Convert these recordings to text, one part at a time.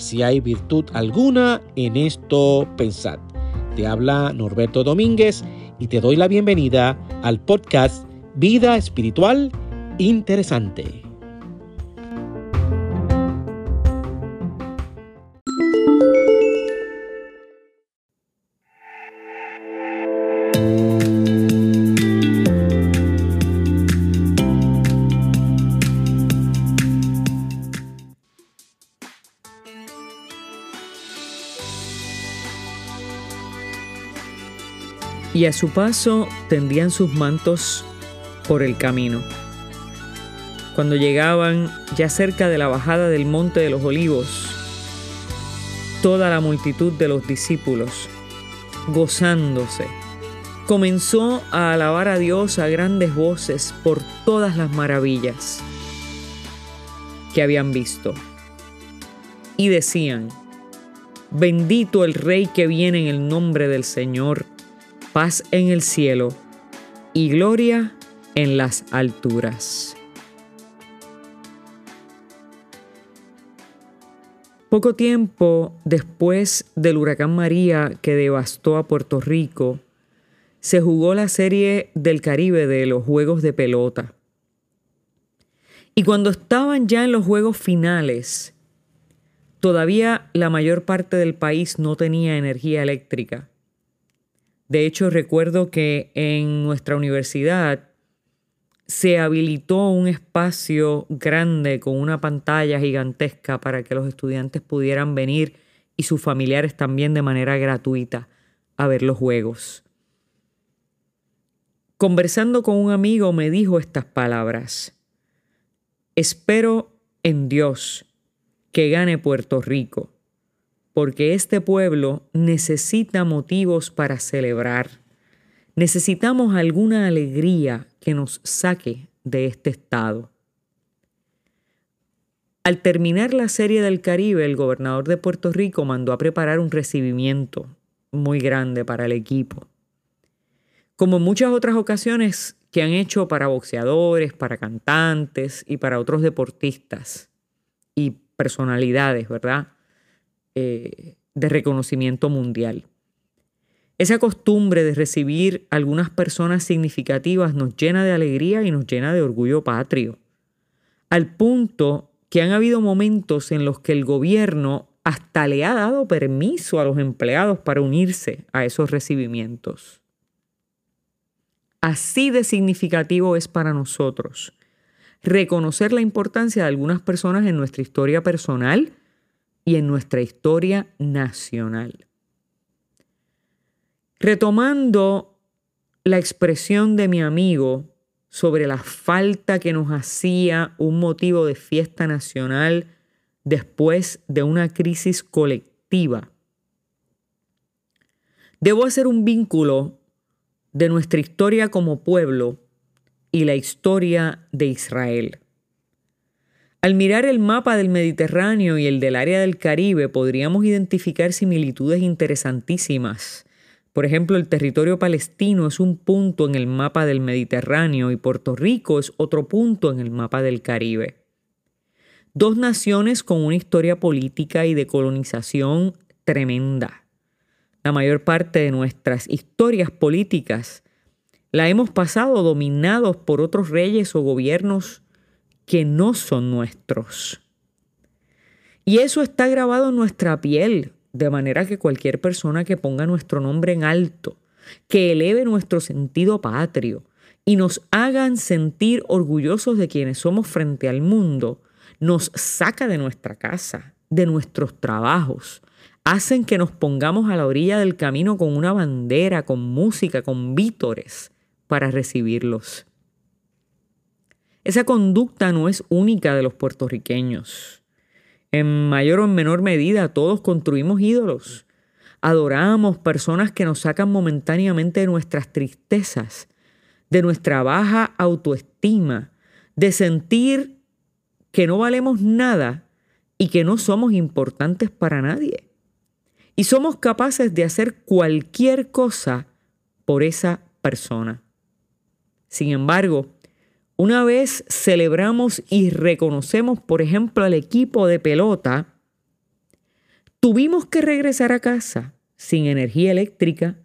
si hay virtud alguna en esto, pensad. Te habla Norberto Domínguez y te doy la bienvenida al podcast Vida Espiritual Interesante. A su paso tendían sus mantos por el camino. Cuando llegaban ya cerca de la bajada del monte de los olivos, toda la multitud de los discípulos, gozándose, comenzó a alabar a Dios a grandes voces por todas las maravillas que habían visto. Y decían, bendito el Rey que viene en el nombre del Señor paz en el cielo y gloria en las alturas. Poco tiempo después del huracán María que devastó a Puerto Rico, se jugó la serie del Caribe de los Juegos de Pelota. Y cuando estaban ya en los Juegos finales, todavía la mayor parte del país no tenía energía eléctrica. De hecho, recuerdo que en nuestra universidad se habilitó un espacio grande con una pantalla gigantesca para que los estudiantes pudieran venir y sus familiares también de manera gratuita a ver los juegos. Conversando con un amigo me dijo estas palabras. Espero en Dios que gane Puerto Rico porque este pueblo necesita motivos para celebrar. Necesitamos alguna alegría que nos saque de este estado. Al terminar la serie del Caribe, el gobernador de Puerto Rico mandó a preparar un recibimiento muy grande para el equipo. Como en muchas otras ocasiones que han hecho para boxeadores, para cantantes y para otros deportistas y personalidades, ¿verdad? Eh, de reconocimiento mundial. Esa costumbre de recibir algunas personas significativas nos llena de alegría y nos llena de orgullo patrio, al punto que han habido momentos en los que el gobierno hasta le ha dado permiso a los empleados para unirse a esos recibimientos. Así de significativo es para nosotros reconocer la importancia de algunas personas en nuestra historia personal y en nuestra historia nacional. Retomando la expresión de mi amigo sobre la falta que nos hacía un motivo de fiesta nacional después de una crisis colectiva. Debo hacer un vínculo de nuestra historia como pueblo y la historia de Israel. Al mirar el mapa del Mediterráneo y el del área del Caribe podríamos identificar similitudes interesantísimas. Por ejemplo, el territorio palestino es un punto en el mapa del Mediterráneo y Puerto Rico es otro punto en el mapa del Caribe. Dos naciones con una historia política y de colonización tremenda. La mayor parte de nuestras historias políticas la hemos pasado dominados por otros reyes o gobiernos que no son nuestros. Y eso está grabado en nuestra piel, de manera que cualquier persona que ponga nuestro nombre en alto, que eleve nuestro sentido patrio y nos hagan sentir orgullosos de quienes somos frente al mundo, nos saca de nuestra casa, de nuestros trabajos, hacen que nos pongamos a la orilla del camino con una bandera, con música, con vítores para recibirlos. Esa conducta no es única de los puertorriqueños. En mayor o en menor medida, todos construimos ídolos. Adoramos personas que nos sacan momentáneamente de nuestras tristezas, de nuestra baja autoestima, de sentir que no valemos nada y que no somos importantes para nadie. Y somos capaces de hacer cualquier cosa por esa persona. Sin embargo, una vez celebramos y reconocemos, por ejemplo, al equipo de pelota, tuvimos que regresar a casa sin energía eléctrica,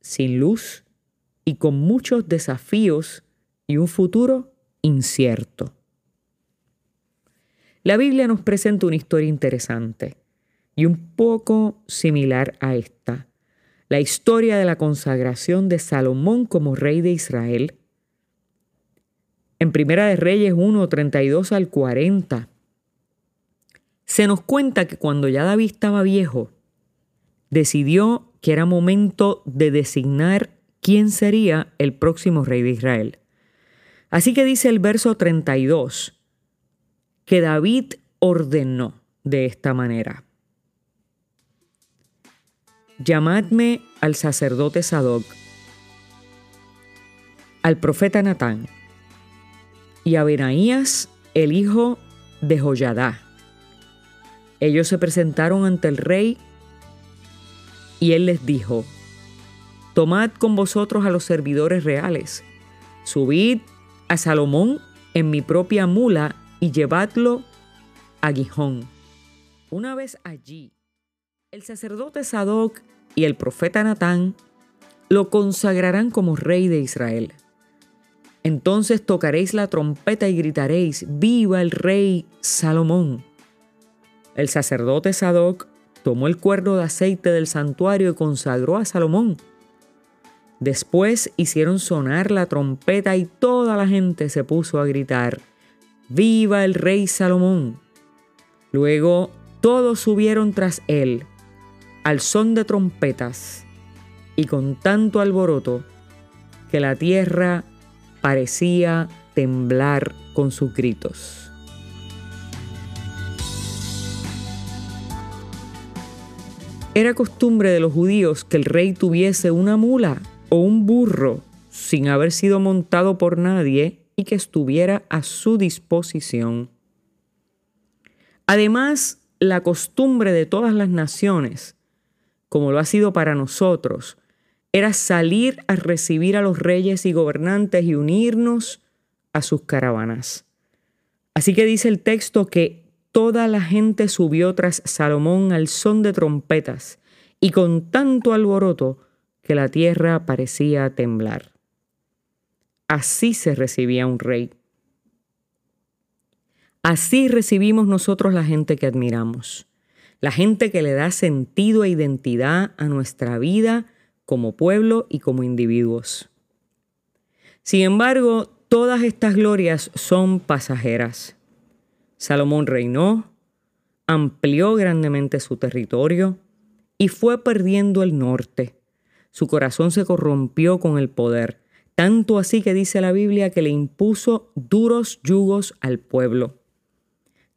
sin luz y con muchos desafíos y un futuro incierto. La Biblia nos presenta una historia interesante y un poco similar a esta. La historia de la consagración de Salomón como rey de Israel. En Primera de Reyes 1, 32 al 40, se nos cuenta que cuando ya David estaba viejo, decidió que era momento de designar quién sería el próximo rey de Israel. Así que dice el verso 32 que David ordenó de esta manera. Llamadme al sacerdote Sadoc, al profeta Natán y a Benaías, el hijo de Joyadá. Ellos se presentaron ante el rey y él les dijo, Tomad con vosotros a los servidores reales, subid a Salomón en mi propia mula y llevadlo a Gijón. Una vez allí, el sacerdote Sadoc y el profeta Natán lo consagrarán como rey de Israel. Entonces tocaréis la trompeta y gritaréis, viva el rey Salomón. El sacerdote Sadoc tomó el cuerno de aceite del santuario y consagró a Salomón. Después hicieron sonar la trompeta y toda la gente se puso a gritar, ¡Viva el rey Salomón! Luego todos subieron tras él, al son de trompetas, y con tanto alboroto que la tierra parecía temblar con sus gritos. Era costumbre de los judíos que el rey tuviese una mula o un burro sin haber sido montado por nadie y que estuviera a su disposición. Además, la costumbre de todas las naciones, como lo ha sido para nosotros, era salir a recibir a los reyes y gobernantes y unirnos a sus caravanas. Así que dice el texto que toda la gente subió tras Salomón al son de trompetas y con tanto alboroto que la tierra parecía temblar. Así se recibía un rey. Así recibimos nosotros la gente que admiramos, la gente que le da sentido e identidad a nuestra vida como pueblo y como individuos. Sin embargo, todas estas glorias son pasajeras. Salomón reinó, amplió grandemente su territorio y fue perdiendo el norte. Su corazón se corrompió con el poder, tanto así que dice la Biblia que le impuso duros yugos al pueblo.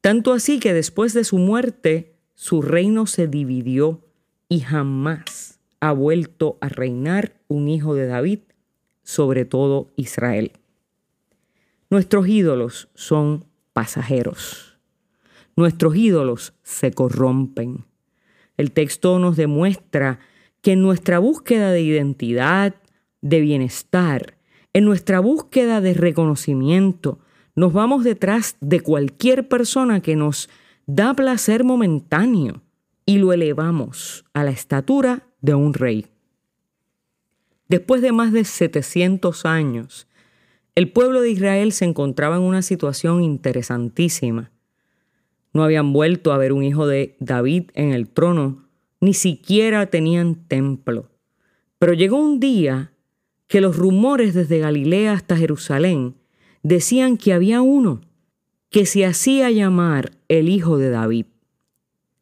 Tanto así que después de su muerte su reino se dividió y jamás ha vuelto a reinar un hijo de David sobre todo Israel. Nuestros ídolos son pasajeros. Nuestros ídolos se corrompen. El texto nos demuestra que en nuestra búsqueda de identidad, de bienestar, en nuestra búsqueda de reconocimiento, nos vamos detrás de cualquier persona que nos da placer momentáneo y lo elevamos a la estatura de un rey. Después de más de 700 años el pueblo de Israel se encontraba en una situación interesantísima. No habían vuelto a ver un hijo de David en el trono, ni siquiera tenían templo. Pero llegó un día que los rumores desde Galilea hasta Jerusalén decían que había uno que se hacía llamar el hijo de David.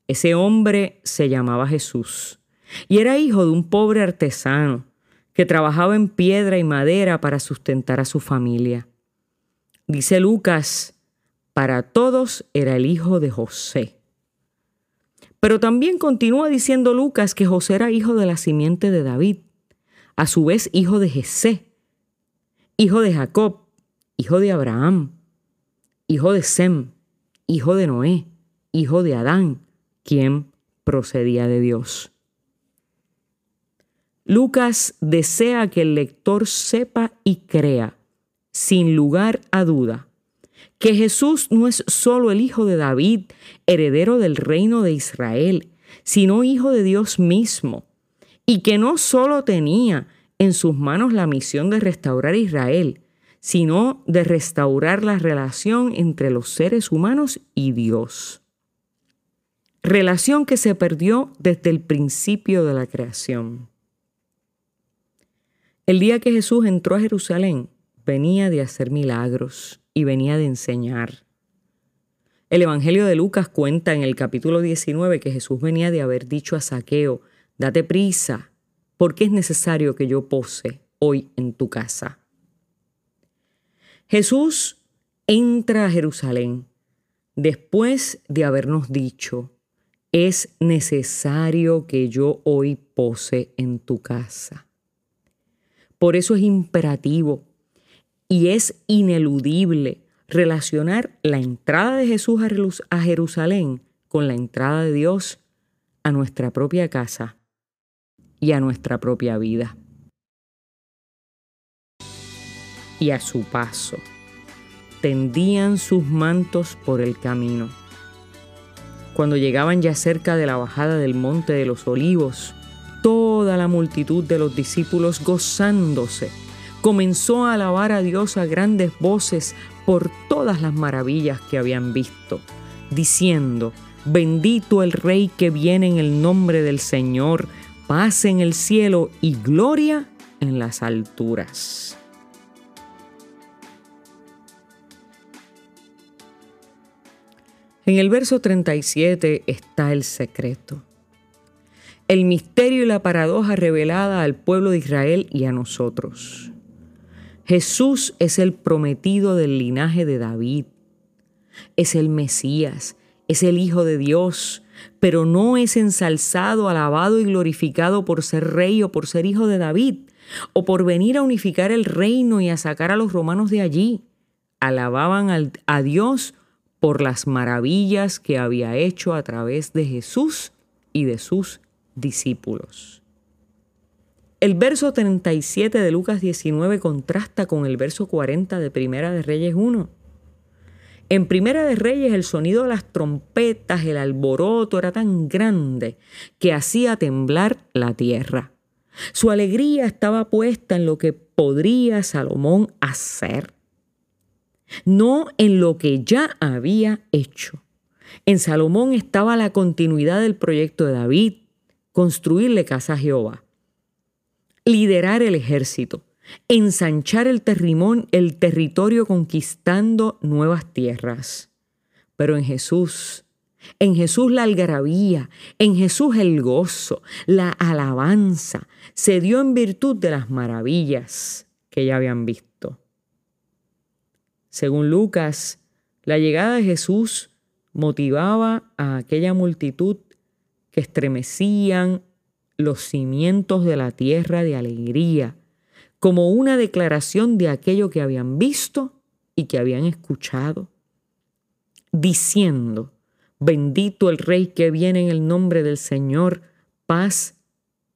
Ese hombre se llamaba Jesús y era hijo de un pobre artesano que trabajaba en piedra y madera para sustentar a su familia. Dice Lucas, para todos era el hijo de José, Pero también continúa diciendo Lucas que José era hijo de la simiente de David, a su vez hijo de Jesé, hijo de Jacob, hijo de Abraham, hijo de Sem, hijo de Noé, hijo de Adán, quien procedía de Dios. Lucas desea que el lector sepa y crea, sin lugar a duda, que Jesús no es solo el hijo de David, heredero del reino de Israel, sino hijo de Dios mismo, y que no solo tenía en sus manos la misión de restaurar Israel, sino de restaurar la relación entre los seres humanos y Dios. Relación que se perdió desde el principio de la creación. El día que Jesús entró a Jerusalén, venía de hacer milagros y venía de enseñar. El Evangelio de Lucas cuenta en el capítulo 19 que Jesús venía de haber dicho a Saqueo, date prisa, porque es necesario que yo pose hoy en tu casa. Jesús entra a Jerusalén después de habernos dicho, es necesario que yo hoy pose en tu casa. Por eso es imperativo y es ineludible relacionar la entrada de Jesús a Jerusalén con la entrada de Dios a nuestra propia casa y a nuestra propia vida. y a su paso. Tendían sus mantos por el camino. Cuando llegaban ya cerca de la bajada del monte de los olivos, toda la multitud de los discípulos gozándose comenzó a alabar a Dios a grandes voces por todas las maravillas que habían visto, diciendo, bendito el Rey que viene en el nombre del Señor, paz en el cielo y gloria en las alturas. En el verso 37 está el secreto. El misterio y la paradoja revelada al pueblo de Israel y a nosotros. Jesús es el prometido del linaje de David. Es el Mesías, es el Hijo de Dios, pero no es ensalzado, alabado y glorificado por ser rey o por ser hijo de David, o por venir a unificar el reino y a sacar a los romanos de allí. Alababan a Dios por las maravillas que había hecho a través de Jesús y de sus discípulos. El verso 37 de Lucas 19 contrasta con el verso 40 de Primera de Reyes 1. En Primera de Reyes el sonido de las trompetas, el alboroto era tan grande que hacía temblar la tierra. Su alegría estaba puesta en lo que podría Salomón hacer no en lo que ya había hecho. En Salomón estaba la continuidad del proyecto de David, construirle casa a Jehová, liderar el ejército, ensanchar el, el territorio conquistando nuevas tierras. Pero en Jesús, en Jesús la algarabía, en Jesús el gozo, la alabanza, se dio en virtud de las maravillas que ya habían visto. Según Lucas, la llegada de Jesús motivaba a aquella multitud que estremecían los cimientos de la tierra de alegría, como una declaración de aquello que habían visto y que habían escuchado, diciendo, bendito el Rey que viene en el nombre del Señor, paz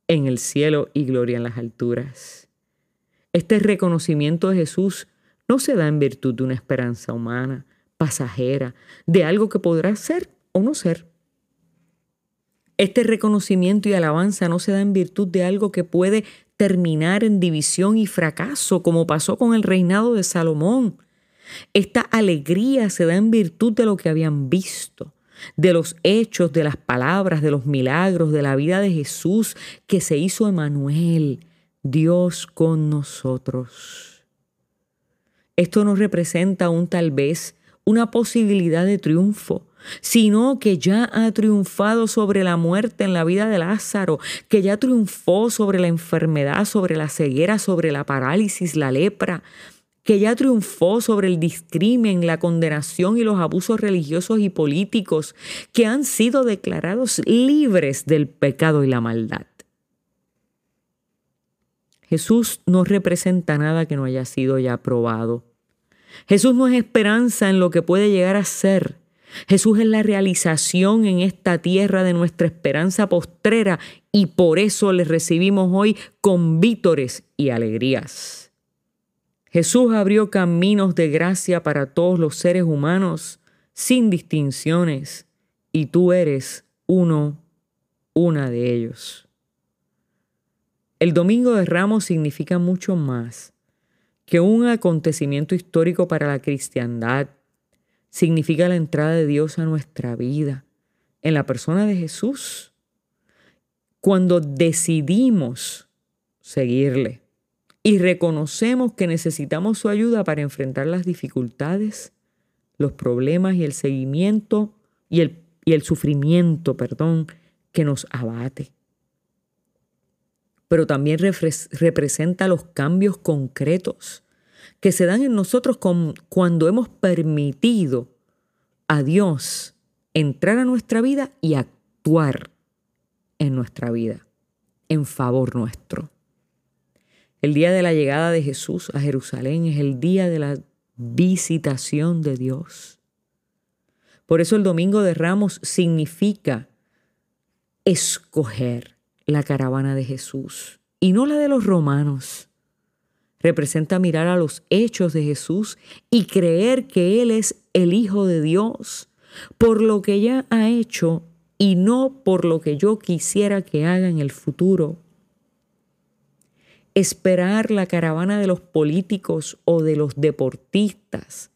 en el cielo y gloria en las alturas. Este reconocimiento de Jesús no se da en virtud de una esperanza humana, pasajera, de algo que podrá ser o no ser. Este reconocimiento y alabanza no se da en virtud de algo que puede terminar en división y fracaso, como pasó con el reinado de Salomón. Esta alegría se da en virtud de lo que habían visto, de los hechos, de las palabras, de los milagros, de la vida de Jesús que se hizo Emanuel, Dios con nosotros. Esto no representa un tal vez una posibilidad de triunfo, sino que ya ha triunfado sobre la muerte en la vida de Lázaro, que ya triunfó sobre la enfermedad, sobre la ceguera, sobre la parálisis, la lepra, que ya triunfó sobre el discrimen, la condenación y los abusos religiosos y políticos, que han sido declarados libres del pecado y la maldad. Jesús no representa nada que no haya sido ya probado. Jesús no es esperanza en lo que puede llegar a ser. Jesús es la realización en esta tierra de nuestra esperanza postrera y por eso le recibimos hoy con vítores y alegrías. Jesús abrió caminos de gracia para todos los seres humanos sin distinciones y tú eres uno, una de ellos. El Domingo de Ramos significa mucho más que un acontecimiento histórico para la cristiandad significa la entrada de Dios a nuestra vida en la persona de Jesús. Cuando decidimos seguirle y reconocemos que necesitamos su ayuda para enfrentar las dificultades, los problemas y el seguimiento y el, y el sufrimiento, perdón, que nos abate. Pero también representa los cambios concretos que se dan en nosotros cuando hemos permitido a Dios entrar a nuestra vida y actuar en nuestra vida, en favor nuestro. El día de la llegada de Jesús a Jerusalén es el día de la visitación de Dios. Por eso el Domingo de Ramos significa escoger la caravana de Jesús y no la de los romanos representa mirar a los hechos de Jesús y creer que Él es el Hijo de Dios por lo que ya ha hecho y no por lo que yo quisiera que haga en el futuro. Esperar la caravana de los políticos o de los deportistas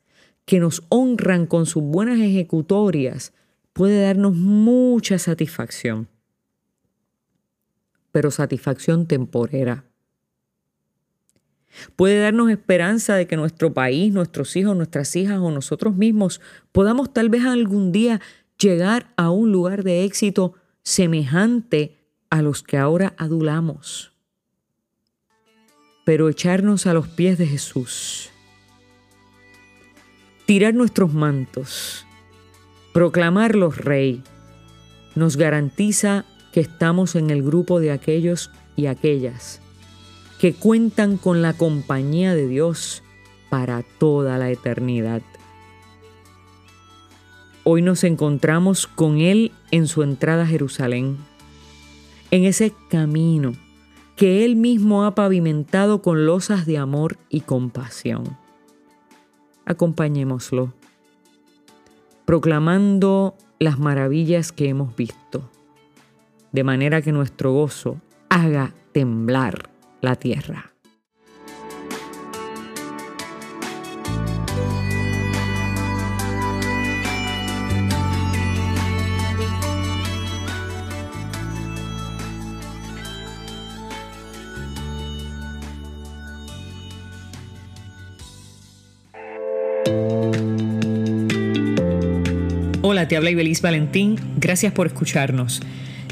que nos honran con sus buenas ejecutorias puede darnos mucha satisfacción, pero satisfacción temporera Puede darnos esperanza de que nuestro país, nuestros hijos, nuestras hijas o nosotros mismos podamos tal vez algún día llegar a un lugar de éxito semejante a los que ahora adulamos. Pero echarnos a los pies de Jesús, tirar nuestros mantos, proclamarlos rey, nos garantiza que estamos en el grupo de aquellos y aquellas que cuentan con la compañía de Dios para toda la eternidad. Hoy nos encontramos con Él en su entrada a Jerusalén, en ese camino que Él mismo ha pavimentado con losas de amor y compasión. Acompañémoslo, proclamando las maravillas que hemos visto, de manera que nuestro gozo haga temblar la tierra. Hola, te habla Ibeliz Valentín. Gracias por escucharnos.